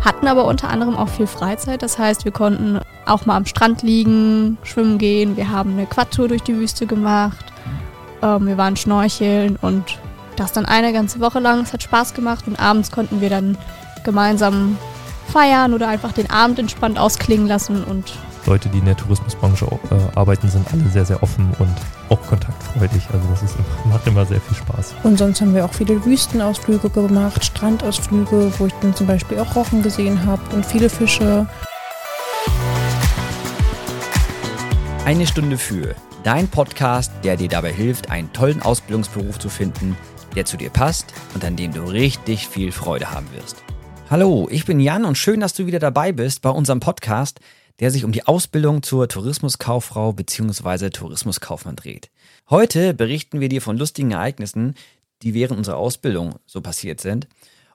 hatten aber unter anderem auch viel Freizeit. Das heißt, wir konnten auch mal am Strand liegen, schwimmen gehen. Wir haben eine Quadtour durch die Wüste gemacht. Ähm, wir waren schnorcheln und das dann eine ganze Woche lang. Es hat Spaß gemacht und abends konnten wir dann gemeinsam feiern oder einfach den Abend entspannt ausklingen lassen und Leute, die in der Tourismusbranche äh, arbeiten, sind alle sehr, sehr offen und auch kontaktfreudig. Also das ist, macht immer sehr viel Spaß. Und sonst haben wir auch viele Wüstenausflüge gemacht, Strandausflüge, wo ich dann zum Beispiel auch Rochen gesehen habe und viele Fische. Eine Stunde für dein Podcast, der dir dabei hilft, einen tollen Ausbildungsberuf zu finden, der zu dir passt und an dem du richtig viel Freude haben wirst. Hallo, ich bin Jan und schön, dass du wieder dabei bist bei unserem Podcast, der sich um die Ausbildung zur Tourismuskauffrau bzw. Tourismuskaufmann dreht. Heute berichten wir dir von lustigen Ereignissen, die während unserer Ausbildung so passiert sind.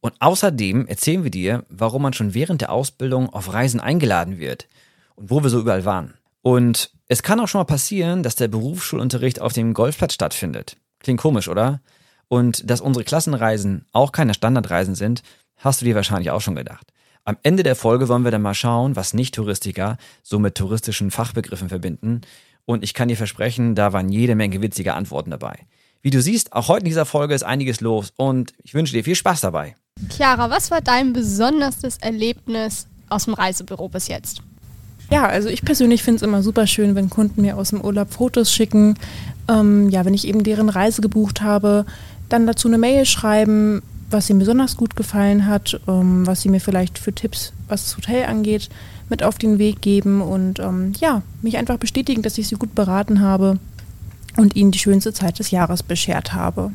Und außerdem erzählen wir dir, warum man schon während der Ausbildung auf Reisen eingeladen wird und wo wir so überall waren. Und es kann auch schon mal passieren, dass der Berufsschulunterricht auf dem Golfplatz stattfindet. Klingt komisch, oder? Und dass unsere Klassenreisen auch keine Standardreisen sind, hast du dir wahrscheinlich auch schon gedacht. Am Ende der Folge wollen wir dann mal schauen, was Nicht-Touristiker so mit touristischen Fachbegriffen verbinden. Und ich kann dir versprechen, da waren jede Menge witzige Antworten dabei. Wie du siehst, auch heute in dieser Folge ist einiges los und ich wünsche dir viel Spaß dabei. Chiara, was war dein besonderstes Erlebnis aus dem Reisebüro bis jetzt? Ja, also ich persönlich finde es immer super schön, wenn Kunden mir aus dem Urlaub Fotos schicken. Ähm, ja, wenn ich eben deren Reise gebucht habe, dann dazu eine Mail schreiben, was ihm besonders gut gefallen hat, ähm, was sie mir vielleicht für Tipps, was das Hotel angeht, mit auf den Weg geben und ähm, ja, mich einfach bestätigen, dass ich sie gut beraten habe und ihnen die schönste Zeit des Jahres beschert habe.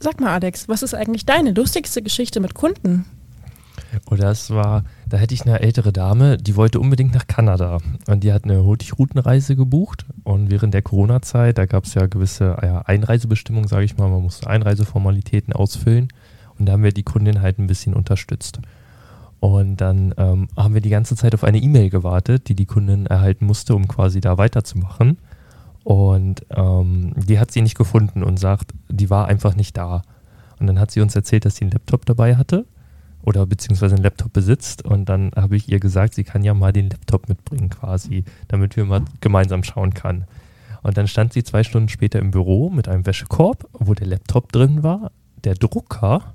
Sag mal, Alex, was ist eigentlich deine lustigste Geschichte mit Kunden? Oh, es war, da hätte ich eine ältere Dame, die wollte unbedingt nach Kanada. Und die hat eine Hurtigroutenreise gebucht. Und während der Corona-Zeit, da gab es ja gewisse ja, Einreisebestimmungen, sage ich mal, man musste Einreiseformalitäten ausfüllen. Und da haben wir die Kundin halt ein bisschen unterstützt. Und dann ähm, haben wir die ganze Zeit auf eine E-Mail gewartet, die die Kundin erhalten musste, um quasi da weiterzumachen. Und ähm, die hat sie nicht gefunden und sagt, die war einfach nicht da. Und dann hat sie uns erzählt, dass sie einen Laptop dabei hatte oder beziehungsweise einen Laptop besitzt. Und dann habe ich ihr gesagt, sie kann ja mal den Laptop mitbringen quasi, damit wir mal gemeinsam schauen kann. Und dann stand sie zwei Stunden später im Büro mit einem Wäschekorb, wo der Laptop drin war, der Drucker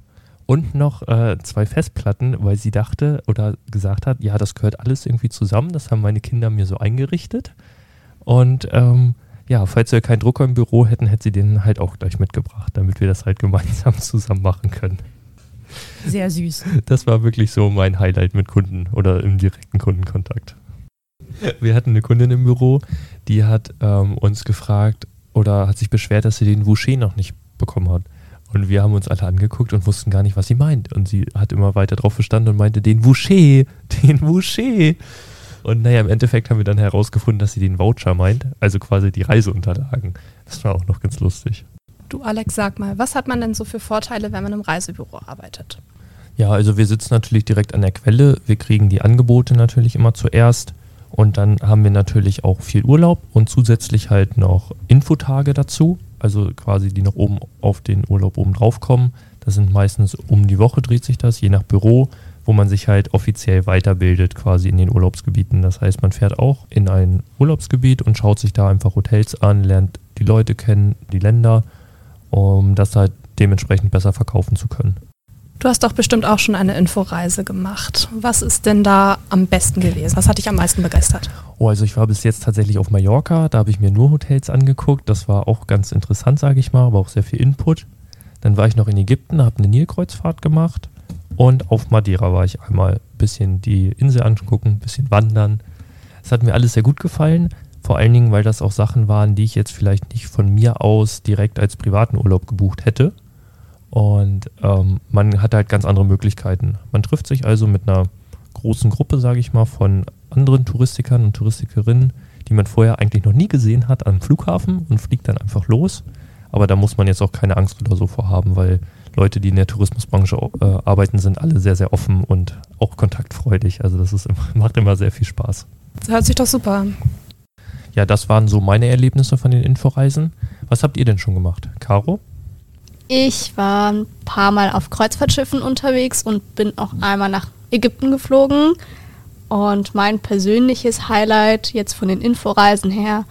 und noch äh, zwei Festplatten, weil sie dachte oder gesagt hat, ja, das gehört alles irgendwie zusammen. Das haben meine Kinder mir so eingerichtet. Und ähm, ja, falls wir keinen Drucker im Büro hätten, hätte sie den halt auch gleich mitgebracht, damit wir das halt gemeinsam zusammen machen können. Sehr süß. Das war wirklich so mein Highlight mit Kunden oder im direkten Kundenkontakt. Wir hatten eine Kundin im Büro, die hat ähm, uns gefragt oder hat sich beschwert, dass sie den Woucher noch nicht bekommen hat. Und wir haben uns alle angeguckt und wussten gar nicht, was sie meint. Und sie hat immer weiter drauf verstanden und meinte, den Woucher, den Woucher. Und naja, im Endeffekt haben wir dann herausgefunden, dass sie den Voucher meint, also quasi die Reiseunterlagen. Das war auch noch ganz lustig. Du Alex, sag mal, was hat man denn so für Vorteile, wenn man im Reisebüro arbeitet? Ja, also wir sitzen natürlich direkt an der Quelle. Wir kriegen die Angebote natürlich immer zuerst. Und dann haben wir natürlich auch viel Urlaub und zusätzlich halt noch Infotage dazu also quasi die noch oben auf den Urlaub oben drauf kommen. Das sind meistens um die Woche dreht sich das, je nach Büro, wo man sich halt offiziell weiterbildet quasi in den Urlaubsgebieten. Das heißt, man fährt auch in ein Urlaubsgebiet und schaut sich da einfach Hotels an, lernt die Leute kennen, die Länder, um das halt dementsprechend besser verkaufen zu können. Du hast doch bestimmt auch schon eine Inforeise gemacht. Was ist denn da am besten gewesen? Was hat dich am meisten begeistert? Oh, also ich war bis jetzt tatsächlich auf Mallorca. Da habe ich mir nur Hotels angeguckt. Das war auch ganz interessant, sage ich mal, aber auch sehr viel Input. Dann war ich noch in Ägypten, habe eine Nilkreuzfahrt gemacht. Und auf Madeira war ich einmal ein bisschen die Insel angucken, ein bisschen wandern. Es hat mir alles sehr gut gefallen. Vor allen Dingen, weil das auch Sachen waren, die ich jetzt vielleicht nicht von mir aus direkt als privaten Urlaub gebucht hätte und ähm, man hat halt ganz andere Möglichkeiten. Man trifft sich also mit einer großen Gruppe, sage ich mal, von anderen Touristikern und Touristikerinnen, die man vorher eigentlich noch nie gesehen hat, am Flughafen und fliegt dann einfach los. Aber da muss man jetzt auch keine Angst oder so vorhaben, weil Leute, die in der Tourismusbranche äh, arbeiten, sind alle sehr, sehr offen und auch kontaktfreudig. Also das ist immer, macht immer sehr viel Spaß. Das hört sich doch super an. Ja, das waren so meine Erlebnisse von den Inforeisen. Was habt ihr denn schon gemacht? Caro? Ich war ein paar Mal auf Kreuzfahrtschiffen unterwegs und bin auch einmal nach Ägypten geflogen. Und mein persönliches Highlight jetzt von den Inforeisen her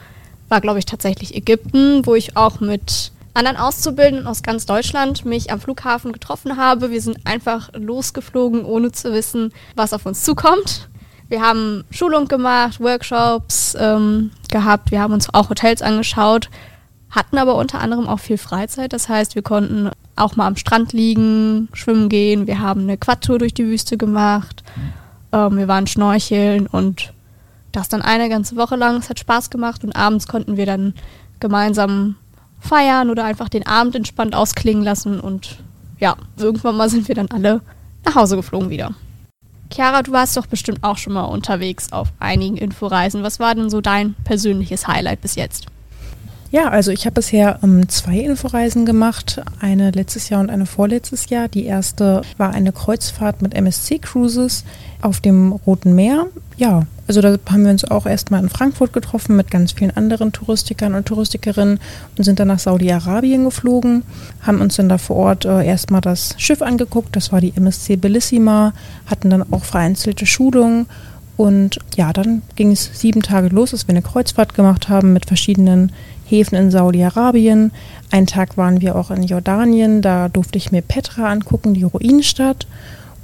war, glaube ich, tatsächlich Ägypten, wo ich auch mit anderen Auszubildenden aus ganz Deutschland mich am Flughafen getroffen habe. Wir sind einfach losgeflogen, ohne zu wissen, was auf uns zukommt. Wir haben Schulung gemacht, Workshops ähm, gehabt, wir haben uns auch Hotels angeschaut, hatten aber unter anderem auch viel Freizeit. Das heißt, wir konnten auch mal am Strand liegen, schwimmen gehen. Wir haben eine Quadtour durch die Wüste gemacht. Ähm, wir waren schnorcheln und das dann eine ganze Woche lang. Es hat Spaß gemacht und abends konnten wir dann gemeinsam feiern oder einfach den Abend entspannt ausklingen lassen und ja, irgendwann mal sind wir dann alle nach Hause geflogen wieder. Chiara, du warst doch bestimmt auch schon mal unterwegs auf einigen Inforeisen. Was war denn so dein persönliches Highlight bis jetzt? Ja, also ich habe bisher ähm, zwei Inforeisen gemacht, eine letztes Jahr und eine vorletztes Jahr. Die erste war eine Kreuzfahrt mit MSC Cruises auf dem Roten Meer. Ja, also da haben wir uns auch erstmal in Frankfurt getroffen mit ganz vielen anderen Touristikern und Touristikerinnen und sind dann nach Saudi-Arabien geflogen, haben uns dann da vor Ort äh, erstmal das Schiff angeguckt, das war die MSC Bellissima, hatten dann auch vereinzelte Schulungen und ja, dann ging es sieben Tage los, dass wir eine Kreuzfahrt gemacht haben mit verschiedenen Häfen in Saudi-Arabien. Einen Tag waren wir auch in Jordanien, da durfte ich mir Petra angucken, die Ruinenstadt.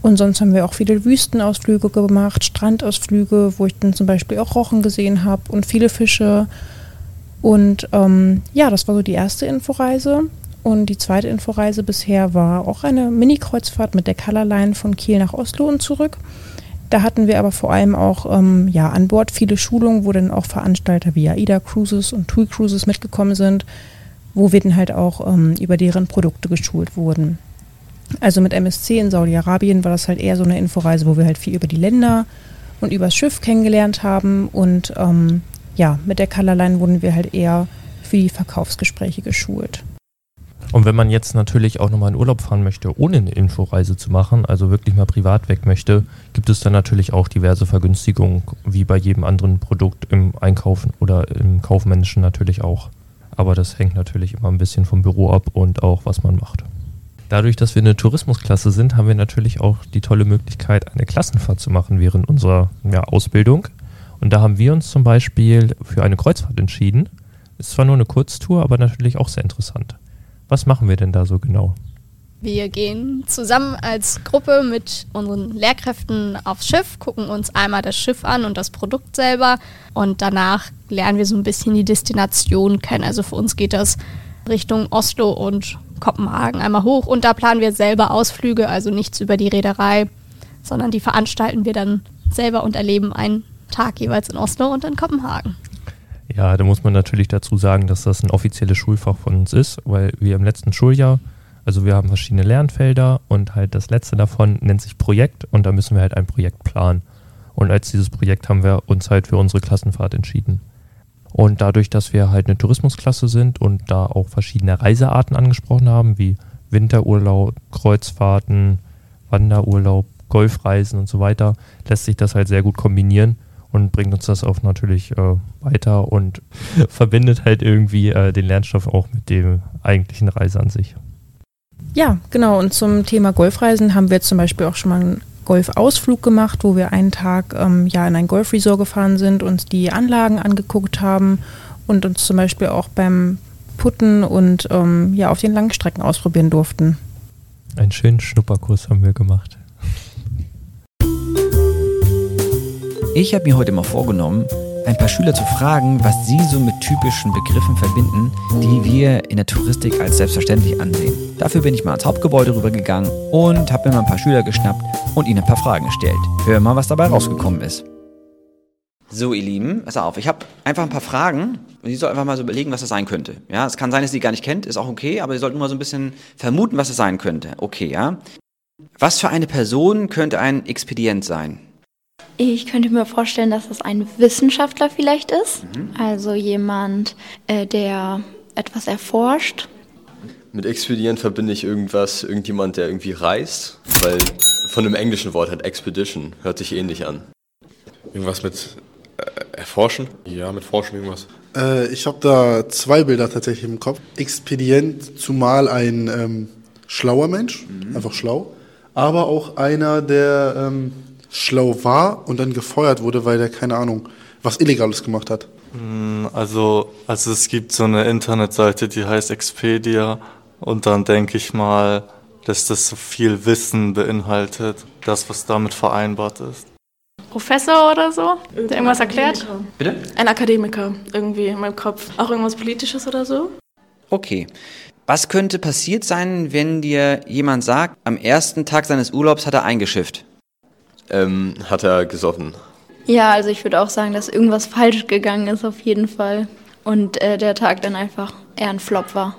Und sonst haben wir auch viele Wüstenausflüge gemacht, Strandausflüge, wo ich dann zum Beispiel auch Rochen gesehen habe und viele Fische. Und ähm, ja, das war so die erste Inforeise. Und die zweite Inforeise bisher war auch eine Mini-Kreuzfahrt mit der Colorline von Kiel nach Oslo und zurück. Da hatten wir aber vor allem auch ähm, ja, an Bord viele Schulungen, wo dann auch Veranstalter wie AIDA Cruises und TUI Cruises mitgekommen sind, wo wir dann halt auch ähm, über deren Produkte geschult wurden. Also mit MSC in Saudi-Arabien war das halt eher so eine Inforeise, wo wir halt viel über die Länder und über das Schiff kennengelernt haben. Und ähm, ja, mit der Colorline wurden wir halt eher für die Verkaufsgespräche geschult. Und wenn man jetzt natürlich auch nochmal in Urlaub fahren möchte, ohne eine Inforeise zu machen, also wirklich mal privat weg möchte, gibt es dann natürlich auch diverse Vergünstigungen, wie bei jedem anderen Produkt im Einkaufen oder im Kaufmännischen natürlich auch. Aber das hängt natürlich immer ein bisschen vom Büro ab und auch was man macht. Dadurch, dass wir eine Tourismusklasse sind, haben wir natürlich auch die tolle Möglichkeit, eine Klassenfahrt zu machen während unserer ja, Ausbildung. Und da haben wir uns zum Beispiel für eine Kreuzfahrt entschieden. Ist zwar nur eine Kurztour, aber natürlich auch sehr interessant. Was machen wir denn da so genau? Wir gehen zusammen als Gruppe mit unseren Lehrkräften aufs Schiff, gucken uns einmal das Schiff an und das Produkt selber und danach lernen wir so ein bisschen die Destination kennen. Also für uns geht das Richtung Oslo und Kopenhagen einmal hoch und da planen wir selber Ausflüge, also nichts über die Reederei, sondern die veranstalten wir dann selber und erleben einen Tag jeweils in Oslo und in Kopenhagen. Ja, da muss man natürlich dazu sagen, dass das ein offizielles Schulfach von uns ist, weil wir im letzten Schuljahr, also wir haben verschiedene Lernfelder und halt das letzte davon nennt sich Projekt und da müssen wir halt ein Projekt planen. Und als dieses Projekt haben wir uns halt für unsere Klassenfahrt entschieden. Und dadurch, dass wir halt eine Tourismusklasse sind und da auch verschiedene Reisearten angesprochen haben, wie Winterurlaub, Kreuzfahrten, Wanderurlaub, Golfreisen und so weiter, lässt sich das halt sehr gut kombinieren und bringt uns das auch natürlich äh, weiter und verbindet halt irgendwie äh, den Lernstoff auch mit dem eigentlichen Reise an sich. Ja, genau. Und zum Thema Golfreisen haben wir zum Beispiel auch schon mal einen Golfausflug gemacht, wo wir einen Tag ähm, ja in ein Golfresort gefahren sind, uns die Anlagen angeguckt haben und uns zum Beispiel auch beim Putten und ähm, ja auf den Langstrecken ausprobieren durften. Einen schönen Schnupperkurs haben wir gemacht. Ich habe mir heute mal vorgenommen, ein paar Schüler zu fragen, was sie so mit typischen Begriffen verbinden, die wir in der Touristik als selbstverständlich ansehen. Dafür bin ich mal ans Hauptgebäude rübergegangen und habe mir mal ein paar Schüler geschnappt und ihnen ein paar Fragen gestellt. Hör mal, was dabei rausgekommen ist. So, ihr Lieben, pass auf, ich habe einfach ein paar Fragen und ihr sollt einfach mal so überlegen, was das sein könnte. Ja, es kann sein, dass ihr sie gar nicht kennt, ist auch okay, aber ihr sollt nur mal so ein bisschen vermuten, was es sein könnte. Okay, ja. Was für eine Person könnte ein Expedient sein? Ich könnte mir vorstellen, dass es ein Wissenschaftler vielleicht ist. Mhm. Also jemand, äh, der etwas erforscht. Mit Expedient verbinde ich irgendwas, irgendjemand, der irgendwie reist, weil von dem englischen Wort hat Expedition, hört sich ähnlich an. Irgendwas mit äh, Erforschen? Ja, mit Forschen irgendwas. Äh, ich habe da zwei Bilder tatsächlich im Kopf. Expedient, zumal ein ähm, schlauer Mensch, mhm. einfach schlau aber auch einer, der ähm, schlau war und dann gefeuert wurde, weil der, keine Ahnung, was Illegales gemacht hat. Mm, Also, also es gibt so eine Internetseite, die heißt Expedia und dann denke ich mal, dass das so viel Wissen beinhaltet, das, was damit vereinbart ist. Professor oder so, der irgendwas erklärt. Bitte? Ein Akademiker irgendwie in meinem Kopf. Auch irgendwas Politisches oder so. Okay. Was könnte passiert sein, wenn dir jemand sagt, am ersten Tag seines Urlaubs hat er eingeschifft? Ähm, hat er gesoffen. Ja, also ich würde auch sagen, dass irgendwas falsch gegangen ist auf jeden Fall. Und äh, der Tag dann einfach eher ein Flop war.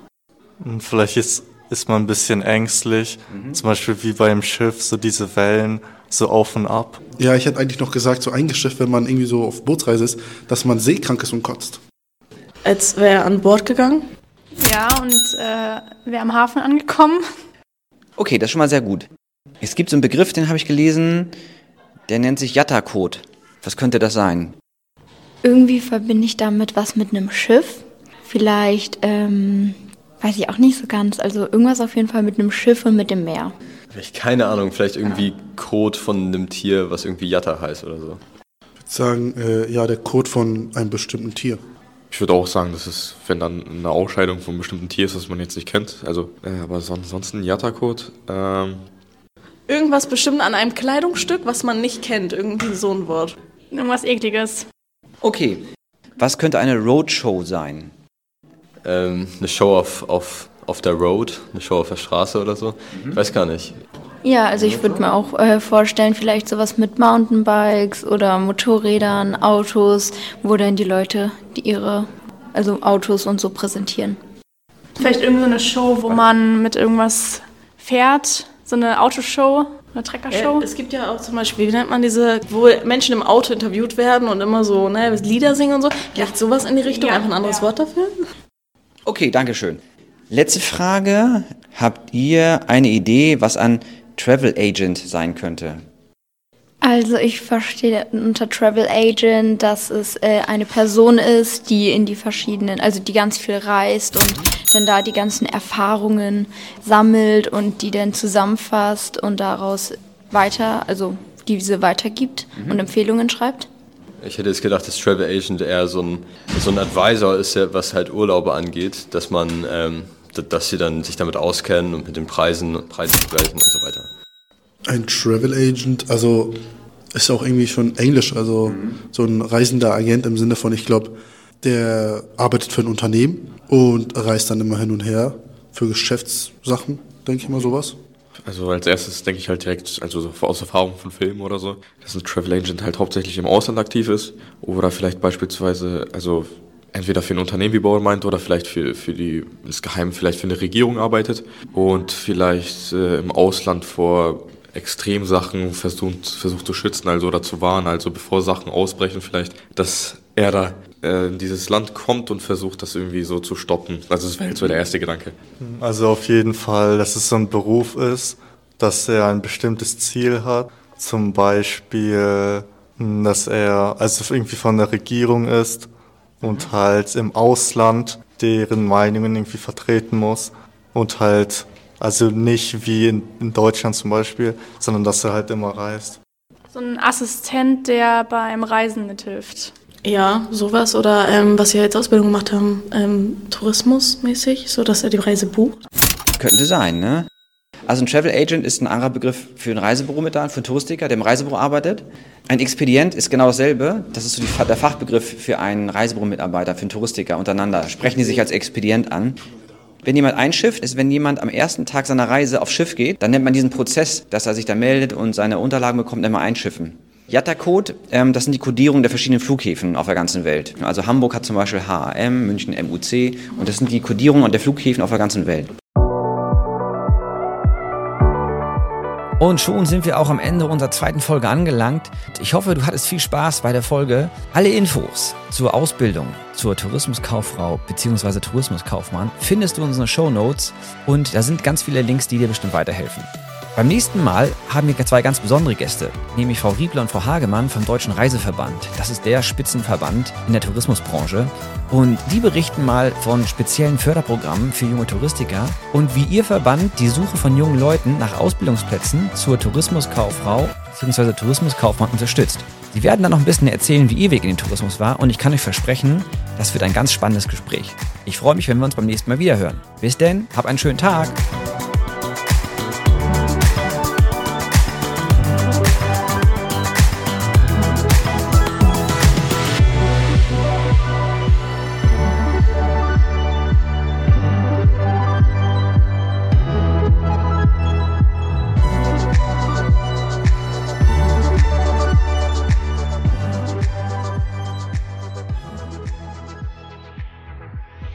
Und vielleicht ist, ist man ein bisschen ängstlich, zum Beispiel wie beim Schiff, so diese Wellen so auf und ab. Ja, ich hätte eigentlich noch gesagt, so eingeschifft, wenn man irgendwie so auf Bootsreise ist, dass man seekrank ist und kotzt. Als wäre er an Bord gegangen. Ja, und äh, wir am Hafen angekommen. Okay, das ist schon mal sehr gut. Es gibt so einen Begriff, den habe ich gelesen, der nennt sich Yatta-Code. Was könnte das sein? Irgendwie verbinde ich damit was mit einem Schiff. Vielleicht, ähm, weiß ich auch nicht so ganz. Also irgendwas auf jeden Fall mit einem Schiff und mit dem Meer. Vielleicht keine Ahnung, vielleicht irgendwie Code von einem Tier, was irgendwie Jatta heißt oder so. Ich würde sagen, äh, ja, der Code von einem bestimmten Tier. Ich würde auch sagen, dass es, wenn dann eine Ausscheidung von einem bestimmten Tier ist, das man jetzt nicht kennt. Also, äh, aber son ansonsten Yatta-Code. Ähm, Irgendwas bestimmt an einem Kleidungsstück, was man nicht kennt. Irgendwie so ein Wort. Irgendwas Ekliges. Okay. Was könnte eine Roadshow sein? Ähm, eine Show auf, auf, auf der Road, eine Show auf der Straße oder so. Ich weiß gar nicht. Ja, also ich würde mir auch äh, vorstellen, vielleicht sowas mit Mountainbikes oder Motorrädern, Autos, wo dann die Leute die ihre, also Autos und so präsentieren. Vielleicht irgendeine so eine Show, wo man mit irgendwas fährt. So eine Autoshow, eine Treckershow. Äh, es gibt ja auch zum Beispiel, wie nennt man diese, wo Menschen im Auto interviewt werden und immer so ne, Lieder singen und so. Vielleicht sowas in die Richtung, Ja, einfach ein anderes ja. Wort dafür. Okay, danke schön. Letzte Frage. Habt ihr eine Idee, was ein Travel Agent sein könnte? Also ich verstehe unter Travel Agent, dass es äh, eine Person ist, die in die verschiedenen, also die ganz viel reist und dann da die ganzen Erfahrungen sammelt und die dann zusammenfasst und daraus weiter, also diese weitergibt und Empfehlungen schreibt. Ich hätte jetzt gedacht, dass Travel Agent eher so ein, so ein Advisor ist, was halt Urlaube angeht, dass man, ähm, dass sie dann sich damit auskennen und mit den Preisen, Preisen vergleichen und so weiter. Ein Travel Agent, also ist auch irgendwie schon Englisch, also so ein reisender Agent im Sinne von, ich glaube, der arbeitet für ein Unternehmen und reist dann immer hin und her für Geschäftssachen, denke ich mal sowas. Also als erstes denke ich halt direkt, also so aus Erfahrung von Filmen oder so, dass ein Travel Agent halt hauptsächlich im Ausland aktiv ist oder vielleicht beispielsweise, also entweder für ein Unternehmen, wie Bauer meint, oder vielleicht für, für die, das Geheim, vielleicht für eine Regierung arbeitet und vielleicht äh, im Ausland vor Extremsachen versucht, versucht zu schützen, also oder zu warnen, also bevor Sachen ausbrechen vielleicht, dass er da äh, in dieses Land kommt und versucht, das irgendwie so zu stoppen. Also das wäre jetzt so der erste Gedanke. Also auf jeden Fall, dass es so ein Beruf ist, dass er ein bestimmtes Ziel hat. Zum Beispiel, mh, dass er also irgendwie von der Regierung ist und halt im Ausland deren Meinungen irgendwie vertreten muss und halt also nicht wie in, in Deutschland zum Beispiel, sondern dass er halt immer reist. So ein Assistent, der beim Reisen mithilft. Ja, sowas. Oder ähm, was wir jetzt Ausbildung gemacht haben, ähm, tourismusmäßig, so dass er die Reise bucht. Könnte sein, ne? Also ein Travel Agent ist ein anderer Begriff für ein Reisebüro mit für einen Touristiker, der im Reisebüro arbeitet. Ein Expedient ist genau dasselbe. Das ist so die, der Fachbegriff für einen Reisebüro-Mitarbeiter, für einen Touristiker untereinander. Sprechen die sich als Expedient an. Wenn jemand einschifft, ist, wenn jemand am ersten Tag seiner Reise aufs Schiff geht, dann nennt man diesen Prozess, dass er sich da meldet und seine Unterlagen bekommt, immer einschiffen. Yatta-Code, ähm, das sind die Kodierungen der verschiedenen Flughäfen auf der ganzen Welt. Also Hamburg hat zum Beispiel HAM, München MUC und das sind die Kodierungen der Flughäfen auf der ganzen Welt. Und schon sind wir auch am Ende unserer zweiten Folge angelangt. Ich hoffe, du hattest viel Spaß bei der Folge. Alle Infos zur Ausbildung zur Tourismuskauffrau bzw. Tourismuskaufmann findest du in unseren Show Notes und da sind ganz viele Links, die dir bestimmt weiterhelfen. Beim nächsten Mal haben wir zwei ganz besondere Gäste, nämlich Frau Riebler und Frau Hagemann vom Deutschen Reiseverband. Das ist der Spitzenverband in der Tourismusbranche. Und die berichten mal von speziellen Förderprogrammen für junge Touristiker und wie ihr Verband die Suche von jungen Leuten nach Ausbildungsplätzen zur Tourismuskauffrau bzw. Tourismuskaufmann unterstützt. Sie werden dann noch ein bisschen erzählen, wie ihr Weg in den Tourismus war und ich kann euch versprechen, das wird ein ganz spannendes Gespräch. Ich freue mich, wenn wir uns beim nächsten Mal wieder hören. Bis denn, hab einen schönen Tag.